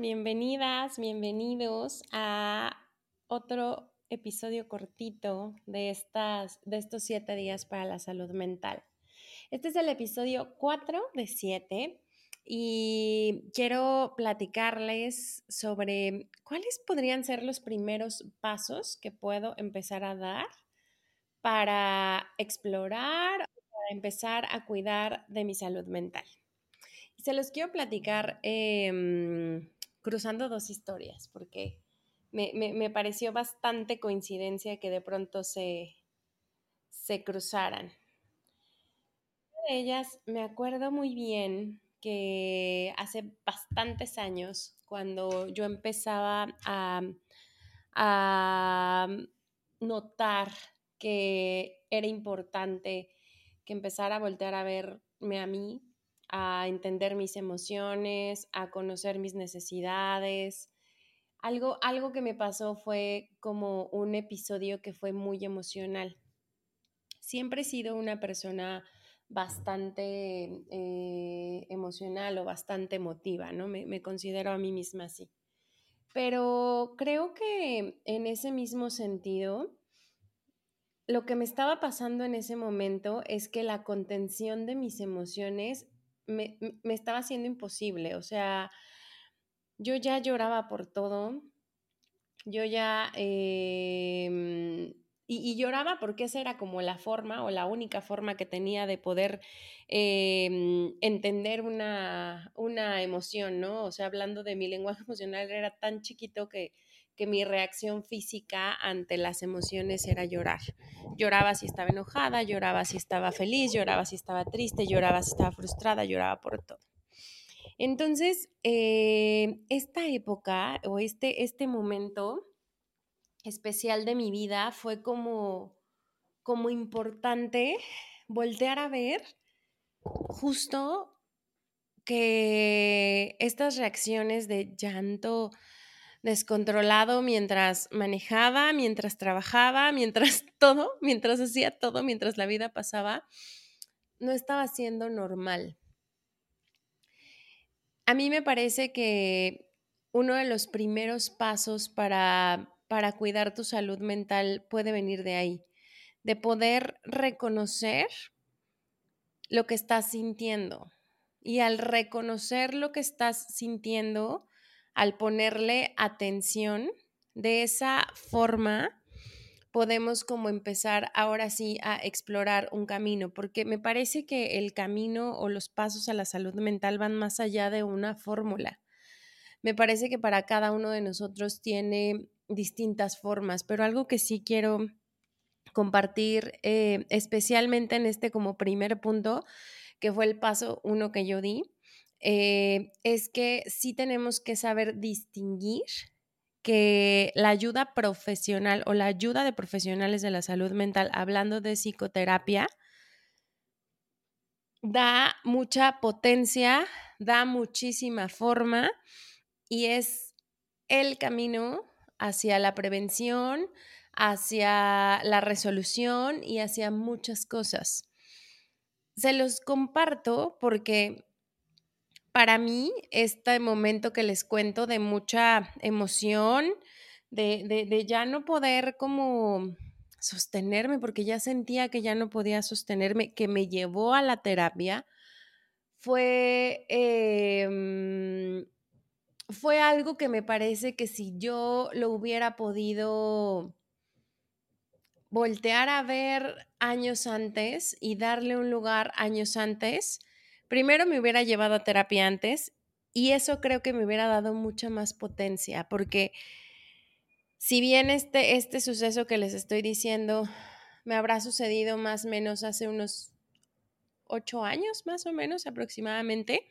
bienvenidas, bienvenidos a otro episodio cortito de, estas, de estos siete días para la salud mental. Este es el episodio 4 de 7 y quiero platicarles sobre cuáles podrían ser los primeros pasos que puedo empezar a dar para explorar, para empezar a cuidar de mi salud mental. Se los quiero platicar em, cruzando dos historias, porque me, pareció bastante coincidencia que de pronto se, se cruzaran. Una de ellas me acuerdo muy bien que hace bastantes años, cuando yo empezaba a, a notar que era importante que empezara a voltear a verme a mí a entender mis emociones, a conocer mis necesidades. Algo, algo que me pasó fue como un episodio que fue muy emocional. Siempre he sido una persona bastante eh, emocional o bastante emotiva, ¿no? Me, me considero a mí misma así. Pero creo que en ese mismo sentido, lo que me estaba pasando en ese momento es que la contención de mis emociones me, estaba haciendo imposible. O sea, yo ya lloraba por todo. Yo ya... Em, y, lloraba porque esa era como la forma o la única forma que tenía de poder em, entender una, una emoción, ¿no? O sea, hablando de mi lenguaje emocional, era tan chiquito que, que mi reacción física ante las emociones era llorar. Lloraba si estaba enojada, lloraba si estaba feliz, lloraba si estaba triste, lloraba si estaba frustrada, lloraba por todo. Entonces, eh, esta época o este, este momento especial de mi vida fue como, como importante voltear a ver justo que estas reacciones de llanto, descontrolado mientras manejaba, mientras trabajaba, mientras todo, mientras hacía todo, mientras la vida pasaba, no estaba siendo normal. A mí me parece que uno de los primeros pasos para, para cuidar tu salud mental puede venir de ahí, de poder reconocer lo que estás sintiendo. Y al reconocer lo que estás sintiendo, al ponerle atención, de esa forma podemos como empezar ahora sí a explorar un camino, porque me parece que el camino o los pasos a la salud mental van más allá de una fórmula. Me parece que para cada uno de nosotros tiene distintas formas, pero algo que sí quiero compartir, eh, especialmente en este como primer punto, que fue el paso uno que yo di, eh, es que sí tenemos que saber distinguir que la ayuda profesional o la ayuda de profesionales de la salud mental, hablando de psicoterapia, da mucha potencia, da muchísima forma y es el camino hacia la prevención, hacia la resolución y hacia muchas cosas. Se los comparto porque para mí, este momento que les cuento de mucha emoción, de, ya no poder como sostenerme, porque ya sentía que ya no podía sostenerme, que me llevó a la terapia, fue, em, fue algo que me parece que si yo lo hubiera podido voltear a ver años antes y darle un lugar años antes, primero me hubiera llevado a terapia antes y eso creo que me hubiera dado mucha más potencia, porque si bien este, este suceso que les estoy diciendo me habrá sucedido más o menos hace unos ocho años, más o menos aproximadamente,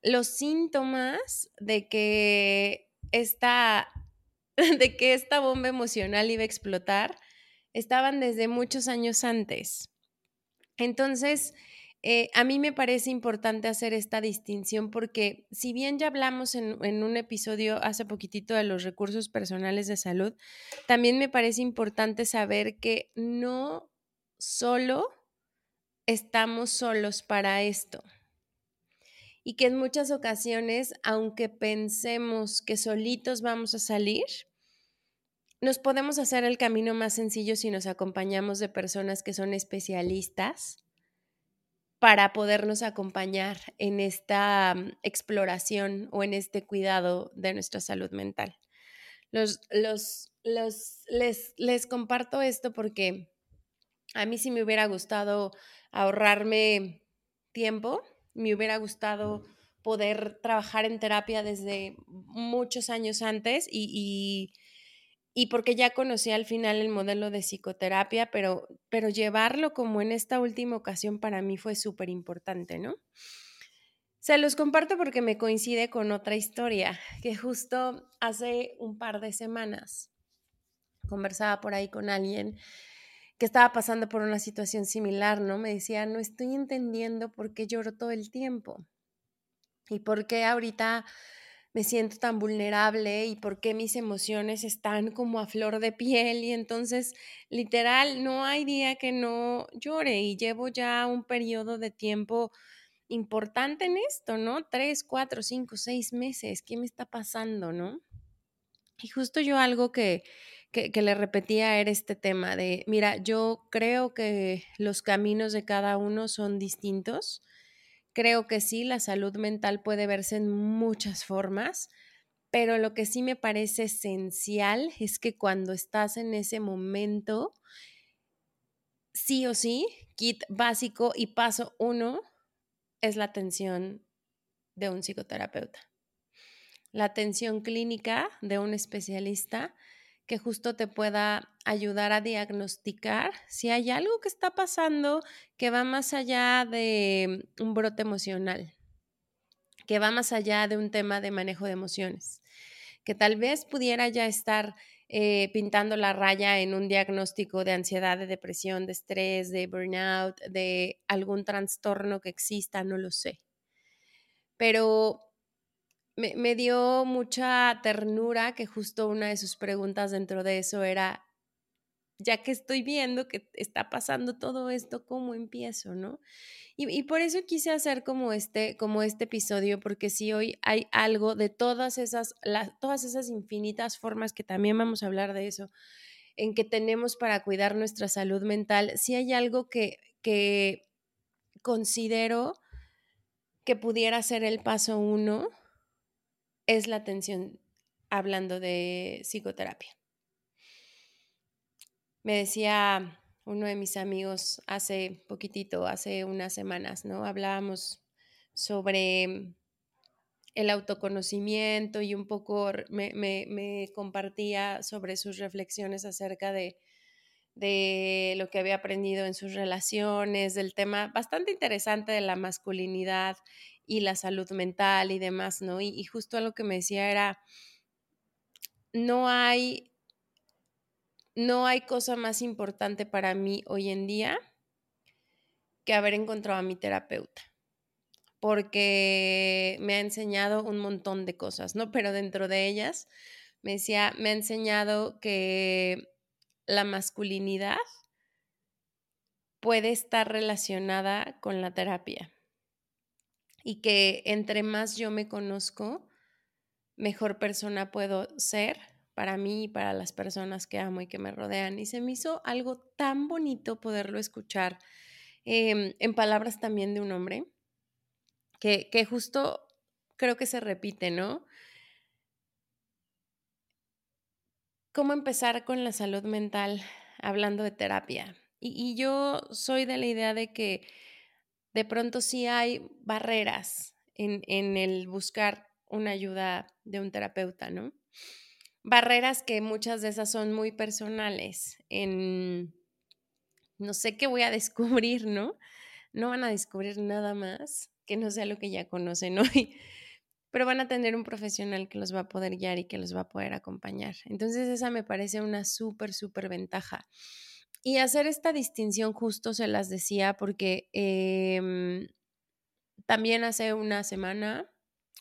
los síntomas de que de que esta bomba emocional iba a explotar, estaban desde muchos años antes. Entonces, eh, a mí me parece importante hacer esta distinción porque si bien ya hablamos en, en, un episodio hace poquitito de los recursos personales de salud, también me parece importante saber que no solo estamos solos para esto. Y que en muchas ocasiones, aunque pensemos que solitos vamos a salir, nos podemos hacer el camino más sencillo si nos acompañamos de personas que son especialistas para podernos acompañar en esta mm, exploración o en este cuidado de nuestra salud mental. Los, los, los, les, les comparto esto porque a mí sí me hubiera gustado ahorrarme tiempo, me hubiera gustado poder trabajar en terapia desde muchos años antes y, y, porque ya conocí al final el modelo de psicoterapia, pero, pero llevarlo como en esta última ocasión para mí fue súper importante, ¿no? Se los comparto porque me coincide con otra historia que justo hace un par de semanas conversaba por ahí con alguien que estaba pasando por una situación similar, ¿no? Me decía, no estoy entendiendo por qué lloro todo el tiempo y por qué ahorita me siento tan vulnerable y por qué mis emociones están como a flor de piel y entonces literal no hay día que no llore y llevo ya un periodo de tiempo importante en esto, ¿no? Tres, cuatro, cinco, seis meses, ¿qué me está pasando, no? Y justo yo algo que, que, le repetía era este tema de, mira, yo creo que los caminos de cada uno son distintos. Creo que sí, la salud mental puede verse en muchas formas, pero lo que sí me parece esencial es que cuando estás en ese momento, sí o sí, kit básico y paso uno es la atención de un psicoterapeuta. La atención clínica de un especialista que justo te pueda ayudar a diagnosticar si hay algo que está pasando que va más allá de un brote emocional, que va más allá de un tema de manejo de emociones, que tal vez pudiera ya estar eh, pintando la raya en un diagnóstico de ansiedad, de depresión, de estrés, de burnout, de algún trastorno que exista, no lo sé. Pero me, dio mucha ternura que justo una de sus preguntas dentro de eso era, ya que estoy viendo que está pasando todo esto, ¿cómo empiezo, no? Y, por eso quise hacer como este, como este episodio, porque si hoy hay algo de todas esas, todas esas infinitas formas que también vamos a hablar de eso, en que tenemos para cuidar nuestra salud mental, si hay algo que, que considero que pudiera ser el paso uno, es la atención hablando de psicoterapia. Me decía uno de mis amigos hace poquitito, hace unas semanas, ¿no? Hablábamos sobre el autoconocimiento y un poco me, compartía sobre sus reflexiones acerca de, de, lo que había aprendido en sus relaciones, del tema bastante interesante de la masculinidad y la salud mental y demás, ¿no? Y, justo lo que me decía era, no hay, no hay cosa más importante para mí hoy en día que haber encontrado a mi terapeuta, porque me ha enseñado un montón de cosas, ¿no? Pero dentro de ellas, me decía, me ha enseñado que la masculinidad puede estar relacionada con la terapia y que entre más yo me conozco, mejor persona puedo ser para mí y para las personas que amo y que me rodean. Y se me hizo algo tan bonito poderlo escuchar em, en palabras también de un hombre, que, que justo creo que se repite, ¿no? ¿Cómo empezar con la salud mental hablando de terapia? Y, y yo soy de la idea de que de pronto sí hay barreras en, el buscar una ayuda de un terapeuta, ¿no? Barreras que muchas de esas son muy personales, no sé qué voy a descubrir, ¿no? No van a descubrir nada más que no sea lo que ya conocen hoy. pero van a tener un profesional que los va a poder guiar y que los va a poder acompañar. Entonces esa me parece una súper, súper ventaja. Y hacer esta distinción justo se las decía porque em, también hace una semana,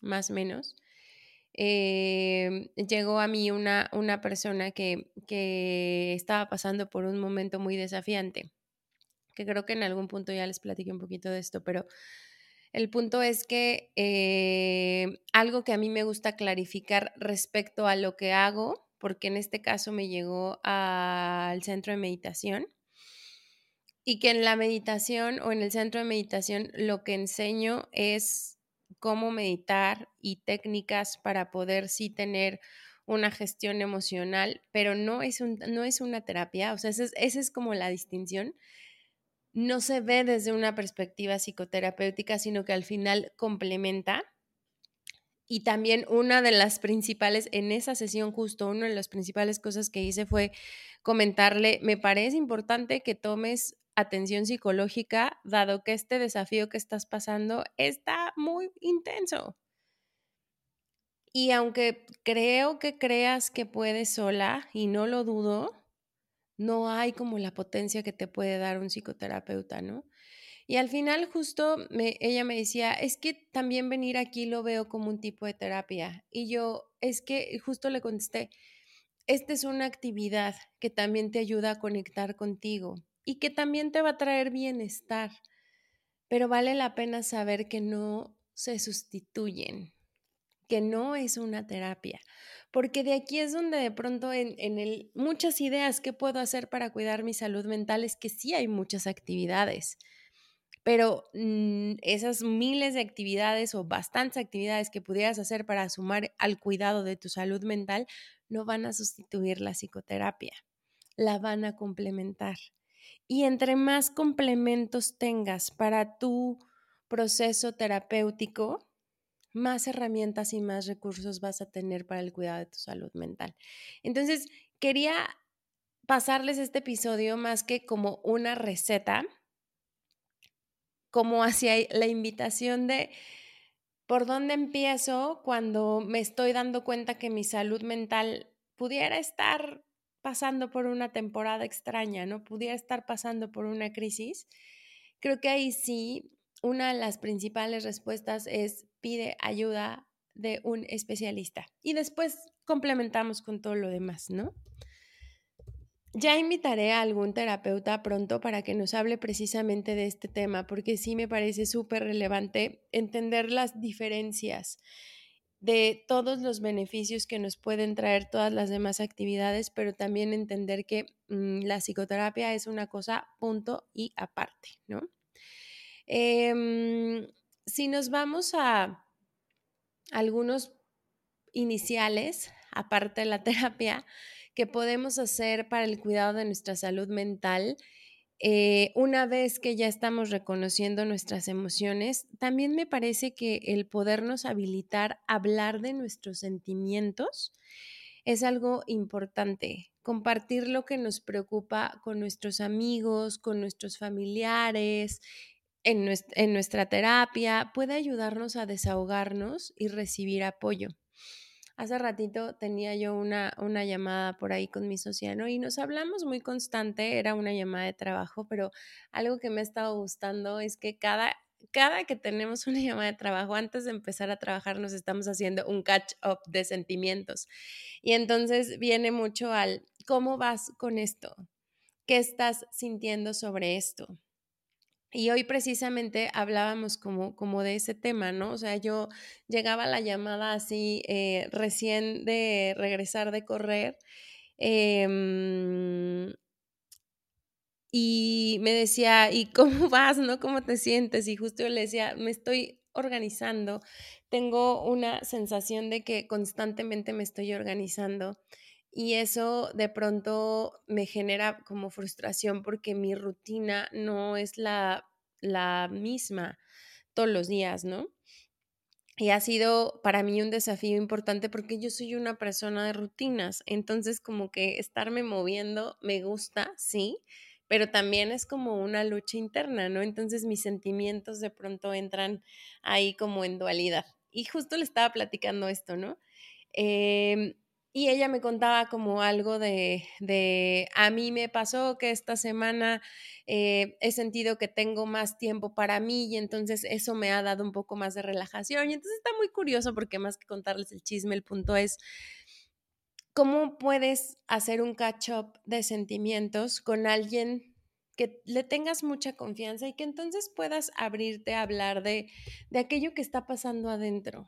más o menos, em, llegó a mí una, una persona que, que estaba pasando por un momento muy desafiante, que creo que en algún punto ya les platiqué un poquito de esto, pero el punto es que eh, algo que a mí me gusta clarificar respecto a lo que hago, porque en este caso me llegó al centro de meditación, y que en la meditación o en el centro de meditación lo que enseño es cómo meditar y técnicas para poder sí tener una gestión emocional, pero no es, un, no es una terapia, o sea, esa es como la distinción no se ve desde una perspectiva psicoterapéutica, sino que al final complementa. Y también una de las principales, en esa sesión justo, una de las principales cosas que hice fue comentarle, me parece importante que tomes atención psicológica, dado que este desafío que estás pasando está muy intenso. Y aunque creo que creas que puedes sola, y no lo dudo, no hay como la potencia que te puede dar un psicoterapeuta, ¿no? Y al final justo ella me decía, es que también venir aquí lo veo como un tipo de terapia. Y yo, es que justo le contesté, esta es una actividad que también te ayuda a conectar contigo y que también te va a traer bienestar, pero vale la pena saber que no se sustituyen, que no es una terapia porque de aquí es donde de pronto en, el, muchas ideas que puedo hacer para cuidar mi salud mental es que sí hay muchas actividades, pero mm, esas miles de actividades o bastantes actividades que pudieras hacer para sumar al cuidado de tu salud mental no van a sustituir la psicoterapia, la van a complementar. Y entre más complementos tengas para tu proceso terapéutico, más herramientas y más recursos vas a tener para el cuidado de tu salud mental. Entonces, quería pasarles este episodio más que como una receta, como hacia la invitación de por dónde empiezo cuando me estoy dando cuenta que mi salud mental pudiera estar pasando por una temporada extraña, ¿no? Pudiera estar pasando por una crisis. Creo que ahí sí, una de las principales respuestas es pide ayuda de un especialista. Y después complementamos con todo lo demás, ¿no? Ya invitaré a algún terapeuta pronto para que nos hable precisamente de este tema, porque sí me parece súper relevante entender las diferencias de todos los beneficios que nos pueden traer todas las demás actividades, pero también entender que mm, la psicoterapia es una cosa punto y aparte, ¿no? Em, si nos vamos a algunos iniciales, aparte de la terapia, que podemos hacer para el cuidado de nuestra salud mental, eh, una vez que ya estamos reconociendo nuestras emociones, también me parece que el podernos habilitar a hablar de nuestros sentimientos es algo importante. Compartir lo que nos preocupa con nuestros amigos, con nuestros familiares, en nuestra, terapia puede ayudarnos a desahogarnos y recibir apoyo. Hace ratito tenía yo una, una llamada por ahí con mi sociano y nos hablamos muy constante, era una llamada de trabajo, pero algo que me ha estado gustando es que cada, cada que tenemos una llamada de trabajo, antes de empezar a trabajar, nos estamos haciendo un catch-up de sentimientos. Y entonces viene mucho al, ¿cómo vas con esto? ¿Qué estás sintiendo sobre esto? Y hoy precisamente hablábamos como, como de ese tema, ¿no? O sea, yo llegaba a la llamada así eh, recién de regresar de correr em, y me decía, ¿y cómo vas, no? ¿Cómo te sientes? Y justo yo le decía, me estoy organizando, tengo una sensación de que constantemente me estoy organizando y eso de pronto me genera como frustración porque mi rutina no es la, la misma todos los días, ¿no? Y ha sido para mí un desafío importante porque yo soy una persona de rutinas, entonces como que estarme moviendo me gusta, sí, pero también es como una lucha interna, ¿no? Entonces mis sentimientos de pronto entran ahí como en dualidad. y justo le estaba platicando esto, ¿no? Em, y ella me contaba como algo de, a mí me pasó que esta semana eh, he sentido que tengo más tiempo para mí y entonces eso me ha dado un poco más de relajación. Y entonces está muy curioso porque más que contarles el chisme, el punto es cómo puedes hacer un catch-up de sentimientos con alguien que le tengas mucha confianza y que entonces puedas abrirte a hablar de, de aquello que está pasando adentro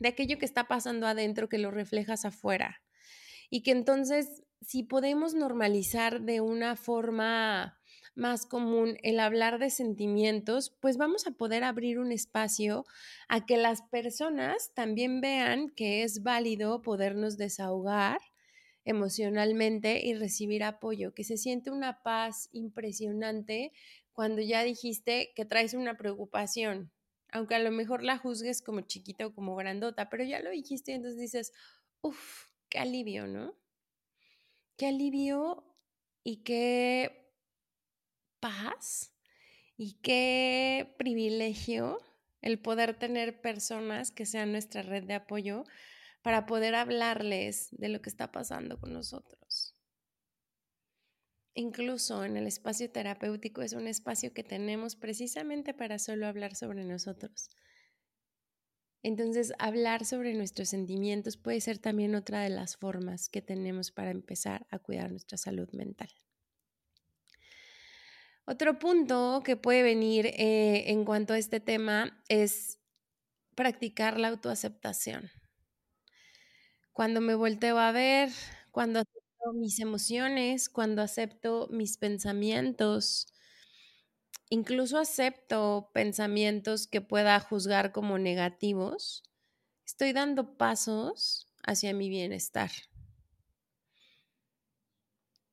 de aquello que está pasando adentro que lo reflejas afuera. Y que entonces, si podemos normalizar de una forma más común el hablar de sentimientos, pues vamos a poder abrir un espacio a que las personas también vean que es válido podernos desahogar emocionalmente y recibir apoyo, que se siente una paz impresionante cuando ya dijiste que traes una preocupación, aunque a lo mejor la juzgues como chiquita o como grandota, pero ya lo dijiste y entonces dices, uff, qué alivio, ¿no? Qué alivio y qué paz y qué privilegio el poder tener personas que sean nuestra red de apoyo para poder hablarles de lo que está pasando con nosotros. Incluso en el espacio terapéutico es un espacio que tenemos precisamente para solo hablar sobre nosotros. Entonces, hablar sobre nuestros sentimientos puede ser también otra de las formas que tenemos para empezar a cuidar nuestra salud mental. Otro punto que puede venir eh, en cuanto a este tema es practicar la autoaceptación. Cuando me volteo a ver, cuando mis emociones, cuando acepto mis pensamientos, incluso acepto pensamientos que pueda juzgar como negativos, estoy dando pasos hacia mi bienestar.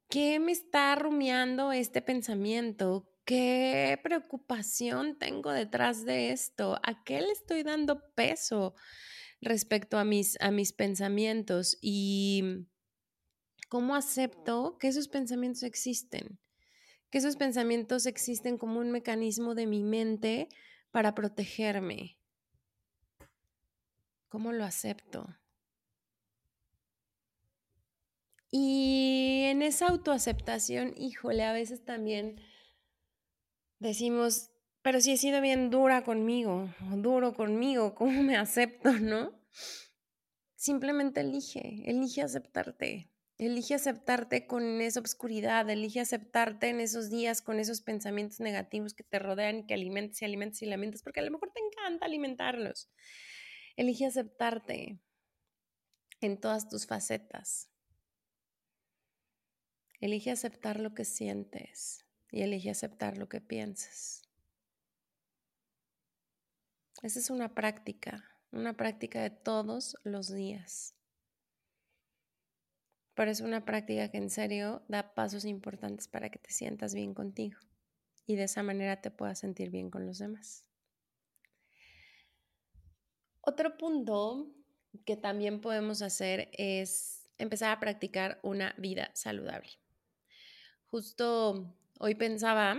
¿Qué me está rumiando este pensamiento? ¿Qué preocupación tengo detrás de esto? ¿A qué le estoy dando peso respecto a mis, a mis pensamientos? Y ¿Cómo acepto que esos pensamientos existen? Que esos pensamientos existen como un mecanismo de mi mente para protegerme. ¿Cómo lo acepto? Y en esa autoaceptación, híjole, a veces también decimos, pero si he sido bien dura conmigo, duro conmigo, ¿cómo me acepto, no? Simplemente elige, elige aceptarte. Elige aceptarte con esa oscuridad, elige aceptarte en esos días con esos pensamientos negativos que te rodean y que alimentes y alimentes y alimentas, porque a lo mejor te encanta alimentarlos. Elige aceptarte en todas tus facetas. Elige aceptar lo que sientes y elige aceptar lo que piensas. Esa es una práctica, una práctica de todos los días es una práctica que en serio da pasos importantes para que te sientas bien contigo y de esa manera te puedas sentir bien con los demás. Otro punto que también podemos hacer es empezar a practicar una vida saludable. Justo hoy pensaba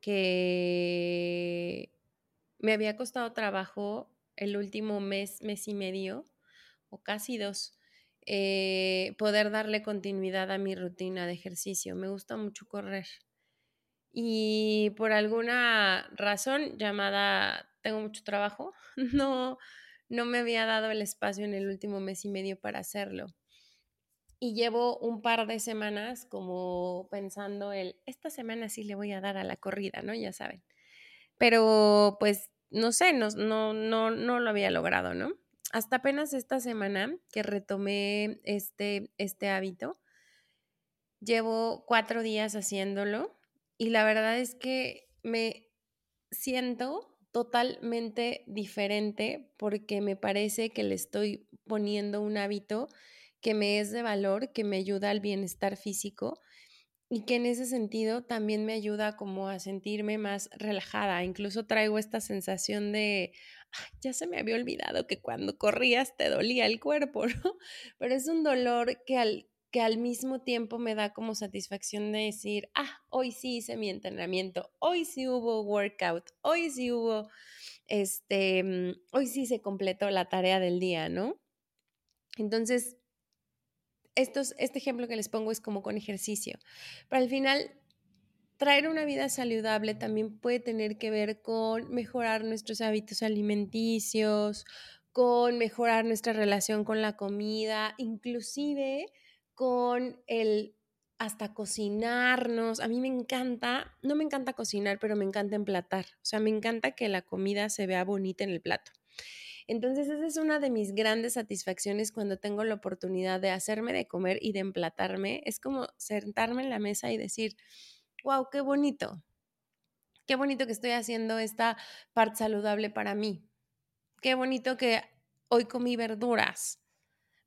que me había costado trabajo el último mes, mes y medio, o casi dos, eh, poder darle continuidad a mi rutina de ejercicio. Me gusta mucho correr. Y por alguna razón llamada tengo mucho trabajo, no, no me había dado el espacio en el último mes y medio para hacerlo. Y llevo un par de semanas como pensando el, esta semana sí le voy a dar a la corrida, ¿no? Ya saben. Pero pues no sé, no, no, no, no lo había logrado, ¿no? Hasta apenas esta semana que retomé este, este hábito, llevo cuatro días haciéndolo y la verdad es que me siento totalmente diferente porque me parece que le estoy poniendo un hábito que me es de valor, que me ayuda al bienestar físico y que en ese sentido también me ayuda como a sentirme más relajada. Incluso traigo esta sensación de, ya se me había olvidado que cuando corrías te dolía el cuerpo, ¿no? Pero es un dolor que al, que al mismo tiempo me da como satisfacción de decir, ah, hoy sí hice mi entrenamiento, hoy sí hubo workout, hoy sí hubo este, mm, hoy sí se completó la tarea del día, ¿no? Entonces, estos, este ejemplo que les pongo es como con ejercicio. Pero al final, traer una vida saludable también puede tener que ver con mejorar nuestros hábitos alimenticios, con mejorar nuestra relación con la comida, inclusive con el hasta cocinarnos. A mí me encanta, no me encanta cocinar, pero me encanta emplatar. O sea, me encanta que la comida se vea bonita en el plato. Entonces, esa es una de mis grandes satisfacciones cuando tengo la oportunidad de hacerme de comer y de emplatarme. Es como sentarme en la mesa y decir, wow, qué bonito. Qué bonito que estoy haciendo esta parte saludable para mí. Qué bonito que hoy comí verduras.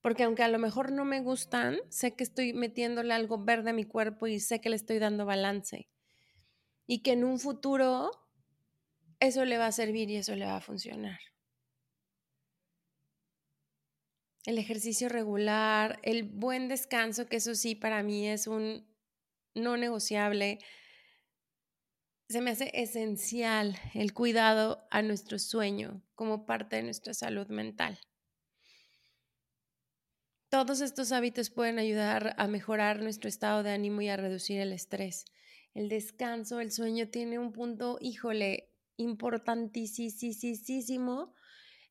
Porque aunque a lo mejor no me gustan, sé que estoy metiéndole algo verde a mi cuerpo y sé que le estoy dando balance. Y que en un futuro eso le va a servir y eso le va a funcionar. El ejercicio regular, el buen descanso, que eso sí para mí es un no negociable. Se me hace esencial el cuidado a nuestro sueño como parte de nuestra salud mental. Todos estos hábitos pueden ayudar a mejorar nuestro estado de ánimo y a reducir el estrés. El descanso, el sueño tiene un punto, híjole, importantísimo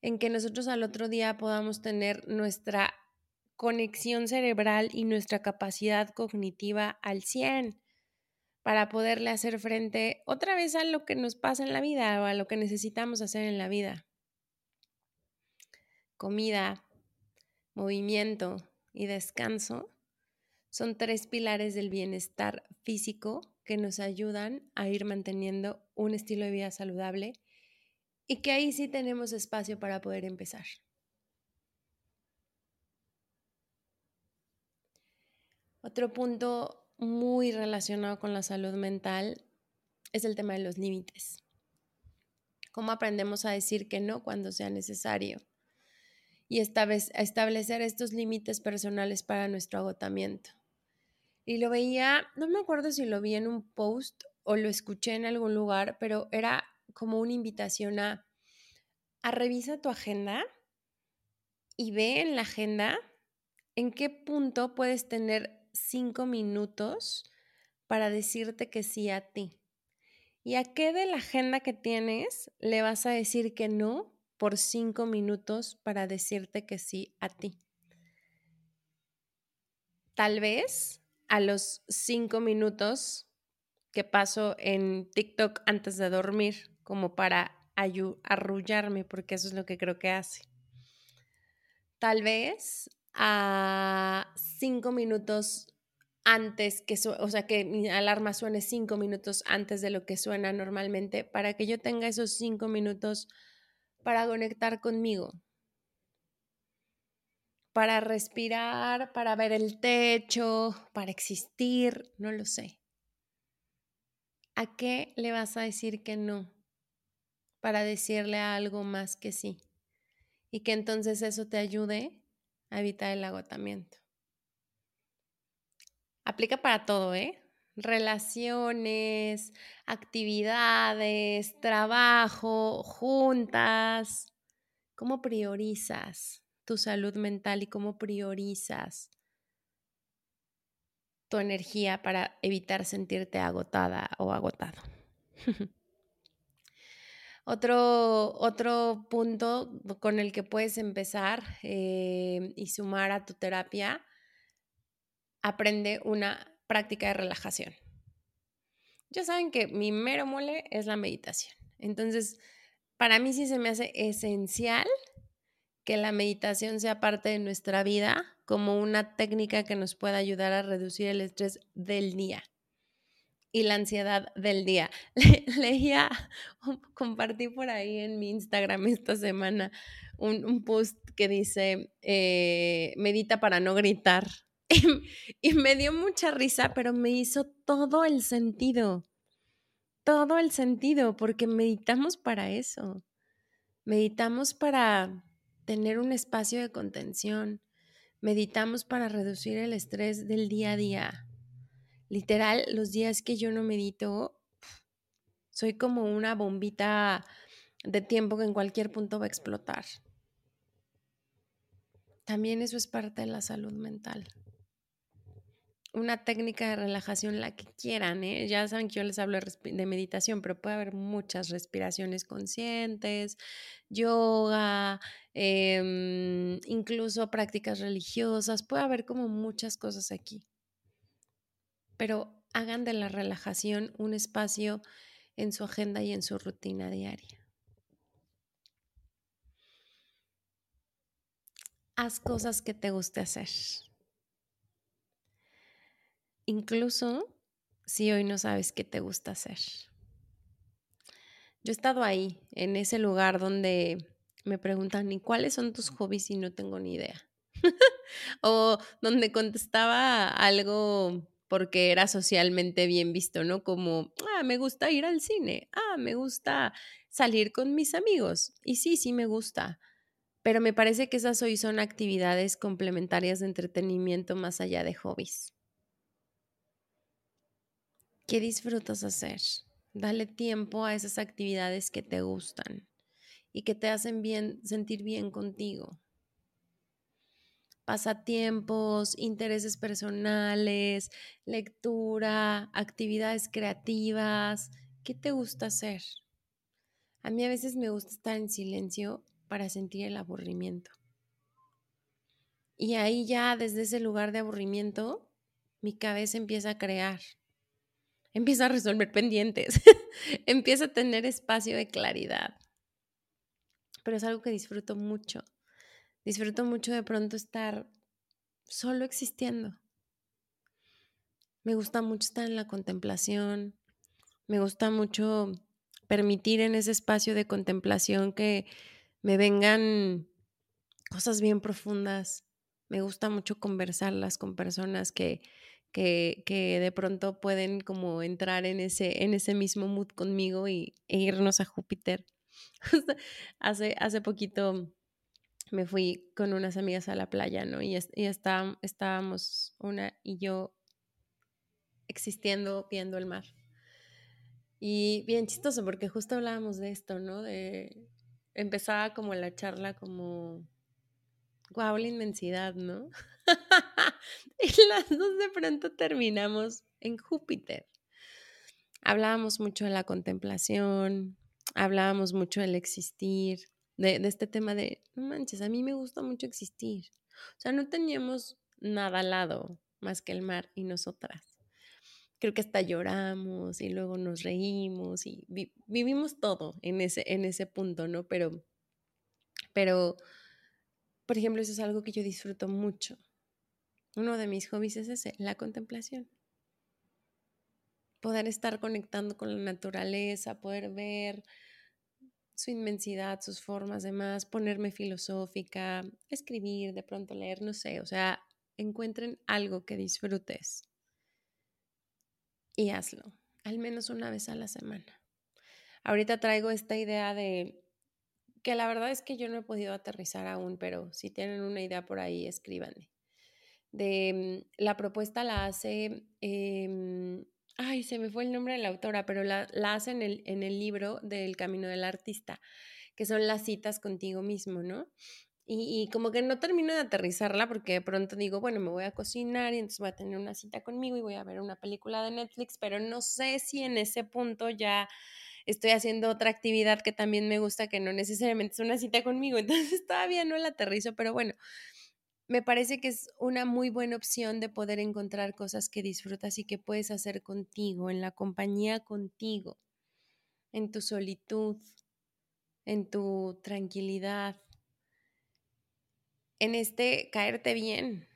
en que nosotros al otro día podamos tener nuestra conexión cerebral y nuestra capacidad cognitiva al 100 para poderle hacer frente otra vez a lo que nos pasa en la vida o a lo que necesitamos hacer en la vida. Comida, movimiento y descanso son tres pilares del bienestar físico que nos ayudan a ir manteniendo un estilo de vida saludable y que ahí sí tenemos espacio para poder empezar. Otro punto muy relacionado con la salud mental es el tema de los límites. Cómo aprendemos a decir que no cuando sea necesario y establecer estos límites personales para nuestro agotamiento. Y lo veía, no me acuerdo si lo vi en un post o lo escuché en algún lugar, pero era como una invitación a, a revisa tu agenda y ve en la agenda en qué punto puedes tener cinco minutos para decirte que sí a ti. ¿Y a qué de la agenda que tienes le vas a decir que no por cinco minutos para decirte que sí a ti? Tal vez a los cinco minutos que paso en TikTok antes de dormir como para arrullarme, porque eso es lo que creo que hace. Tal vez a cinco minutos antes que, o sea, que mi alarma suene cinco minutos antes de lo que suena normalmente, para que yo tenga esos cinco minutos para conectar conmigo, para respirar, para ver el techo, para existir, no lo sé. ¿A qué le vas a decir que no? Para decirle algo más que sí. Y que entonces eso te ayude a evitar el agotamiento. Aplica para todo, ¿eh? Relaciones, actividades, trabajo, juntas. ¿Cómo priorizas tu salud mental y cómo priorizas tu energía para evitar sentirte agotada o agotado? Otro, otro punto con el que puedes empezar eh, y sumar a tu terapia, aprende una práctica de relajación. Ya saben que mi mero mole es la meditación. Entonces, para mí sí se me hace esencial que la meditación sea parte de nuestra vida como una técnica que nos pueda ayudar a reducir el estrés del día y la ansiedad del día. leía, compartí por ahí en mi Instagram esta semana un, post que dice, eh, medita para no gritar. Y, me dio mucha risa, pero me hizo todo el sentido. Todo el sentido, porque meditamos para eso. Meditamos para tener un espacio de contención. Meditamos para reducir el estrés del día a día Literal, los días que yo no medito, soy como una bombita de tiempo que en cualquier punto va a explotar. También eso es parte de la salud mental. Una técnica de relajación, la que quieran, ¿eh? ya saben que yo les hablo de meditación, pero puede haber muchas respiraciones conscientes, yoga, em, incluso prácticas religiosas, puede haber como muchas cosas aquí. Pero hagan de la relajación un espacio en su agenda y en su rutina diaria. Haz cosas que te guste hacer. Incluso si hoy no sabes qué te gusta hacer. Yo he estado ahí, en ese lugar donde me preguntan, ¿y cuáles son tus hobbies? Y no tengo ni idea. o donde contestaba algo porque era socialmente bien visto, ¿no? Como, ah, me gusta ir al cine, ah, me gusta salir con mis amigos. Y sí, sí me gusta, pero me parece que esas hoy son actividades complementarias de entretenimiento más allá de hobbies. ¿Qué disfrutas hacer? Dale tiempo a esas actividades que te gustan y que te hacen bien, sentir bien contigo pasatiempos, intereses personales, lectura, actividades creativas. ¿Qué te gusta hacer? A mí a veces me gusta estar en silencio para sentir el aburrimiento. Y ahí ya desde ese lugar de aburrimiento, mi cabeza empieza a crear, empieza a resolver pendientes, empieza a tener espacio de claridad. Pero es algo que disfruto mucho. Disfruto mucho de pronto estar solo existiendo. Me gusta mucho estar en la contemplación. Me gusta mucho permitir en ese espacio de contemplación que me vengan cosas bien profundas. Me gusta mucho conversarlas con personas que, que, que, de pronto pueden como entrar en ese, en ese mismo mood conmigo y, e irnos a Júpiter. hace, hace poquito me fui con unas amigas a la playa, ¿no? Y, estábamos una y yo existiendo viendo el mar. Y bien chistoso, porque justo hablábamos de esto, ¿no? De empezaba como la charla como guau, la inmensidad, ¿no? y las dos de pronto terminamos en Júpiter. Hablábamos mucho de la contemplación, hablábamos mucho del existir, de, este tema de, no manches, a mí me gusta mucho existir. O sea, no teníamos nada al lado más que el mar y nosotras. Creo que hasta lloramos y luego nos reímos y vivimos todo en ese, en ese punto, ¿no? Pero, pero, por ejemplo, eso es algo que yo disfruto mucho. Uno de mis hobbies es ese, la contemplación. Poder estar conectando con la naturaleza, poder ver, su inmensidad, sus formas, demás, ponerme filosófica, escribir, de pronto leer, no sé, o sea, encuentren algo que disfrutes y hazlo, al menos una vez a la semana. Ahorita traigo esta idea de que la verdad es que yo no he podido aterrizar aún, pero si tienen una idea por ahí, escríbanme. De mm, la propuesta la hace em, ay, se me fue el nombre de la autora, pero la, la hace en el, en el libro del Camino del Artista, que son las citas contigo mismo, ¿no? Y, y, como que no termino de aterrizarla porque de pronto digo, bueno, me voy a cocinar y entonces voy a tener una cita conmigo y voy a ver una película de Netflix, pero no sé si en ese punto ya estoy haciendo otra actividad que también me gusta, que no necesariamente es una cita conmigo, entonces todavía no la aterrizo, pero bueno, me parece que es una muy buena opción de poder encontrar cosas que disfrutas y que puedes hacer contigo, en la compañía contigo, en tu solitud, en tu tranquilidad, en este caerte bien,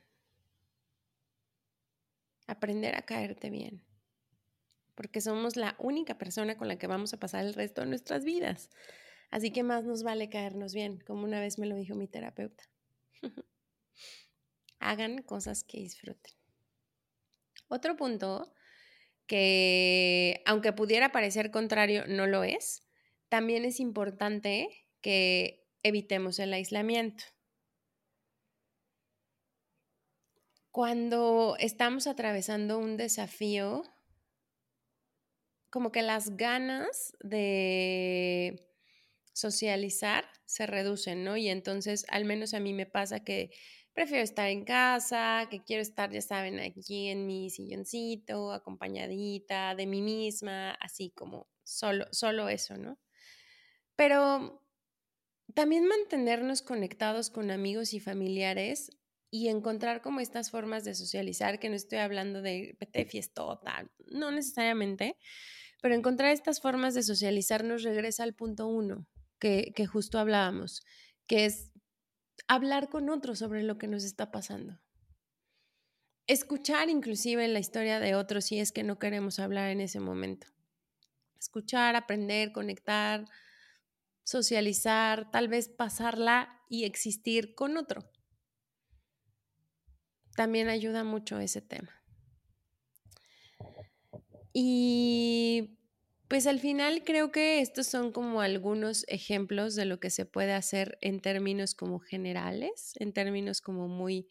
aprender a caerte bien, porque somos la única persona con la que vamos a pasar el resto de nuestras vidas. Así que más nos vale caernos bien, como una vez me lo dijo mi terapeuta. hagan cosas que disfruten. Otro punto que, aunque pudiera parecer contrario, no lo es, también es importante que evitemos el aislamiento. Cuando estamos atravesando un desafío, como que las ganas de socializar se reducen, ¿no? Y entonces, al menos a mí me pasa que prefiero estar en casa, que quiero estar, ya saben, aquí en mi silloncito, acompañadita de mí misma, así como solo, solo eso, ¿no? Pero también mantenernos conectados con amigos y familiares y encontrar como estas formas de socializar, que no estoy hablando de PT fiestota, no necesariamente, pero encontrar estas formas de socializar nos regresa al punto uno, que, que justo hablábamos, que es hablar con otros sobre lo que nos está pasando. Escuchar inclusive la historia de otros si es que no queremos hablar en ese momento. Escuchar, aprender, conectar, socializar, tal vez pasarla y existir con otro. También ayuda mucho ese tema. Y pues al final creo que estos son como algunos ejemplos de lo que se puede hacer en términos como generales, en términos como muy,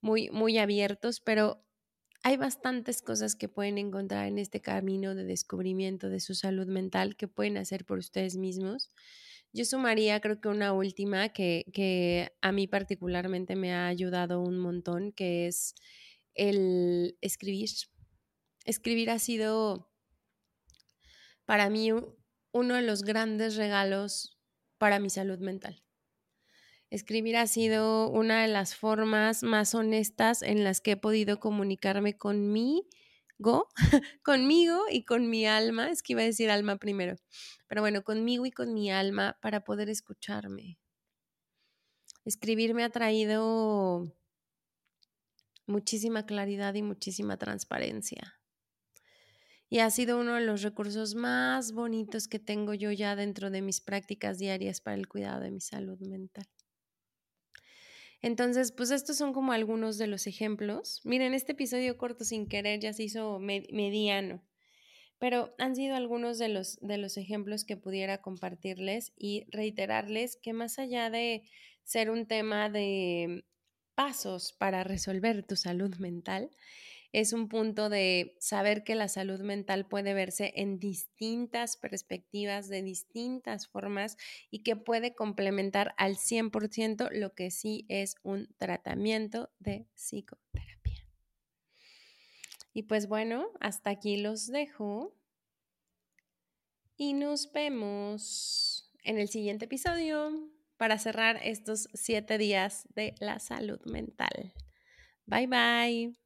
muy, muy abiertos, pero hay bastantes cosas que pueden encontrar en este camino de descubrimiento de su salud mental que pueden hacer por ustedes mismos. Yo sumaría creo que una última que, que a mí particularmente me ha ayudado un montón, que es el escribir. Escribir ha sido para mí uno de los grandes regalos para mi salud mental. Escribir ha sido una de las formas más honestas en las que he podido comunicarme conmigo, conmigo y con mi alma. Es que iba a decir alma primero, pero bueno, conmigo y con mi alma para poder escucharme. Escribir me ha traído muchísima claridad y muchísima transparencia. Y ha sido uno de los recursos más bonitos que tengo yo ya dentro de mis prácticas diarias para el cuidado de mi salud mental. Entonces, pues estos son como algunos de los ejemplos. Miren, este episodio corto sin querer ya se hizo mediano, pero han sido algunos de los, de los ejemplos que pudiera compartirles y reiterarles que más allá de ser un tema de pasos para resolver tu salud mental, es un punto de saber que la salud mental puede verse en distintas perspectivas, de distintas formas y que puede complementar al 100% lo que sí es un tratamiento de psicoterapia. Y pues bueno, hasta aquí los dejo y nos vemos en el siguiente episodio para cerrar estos siete días de la salud mental. Bye bye.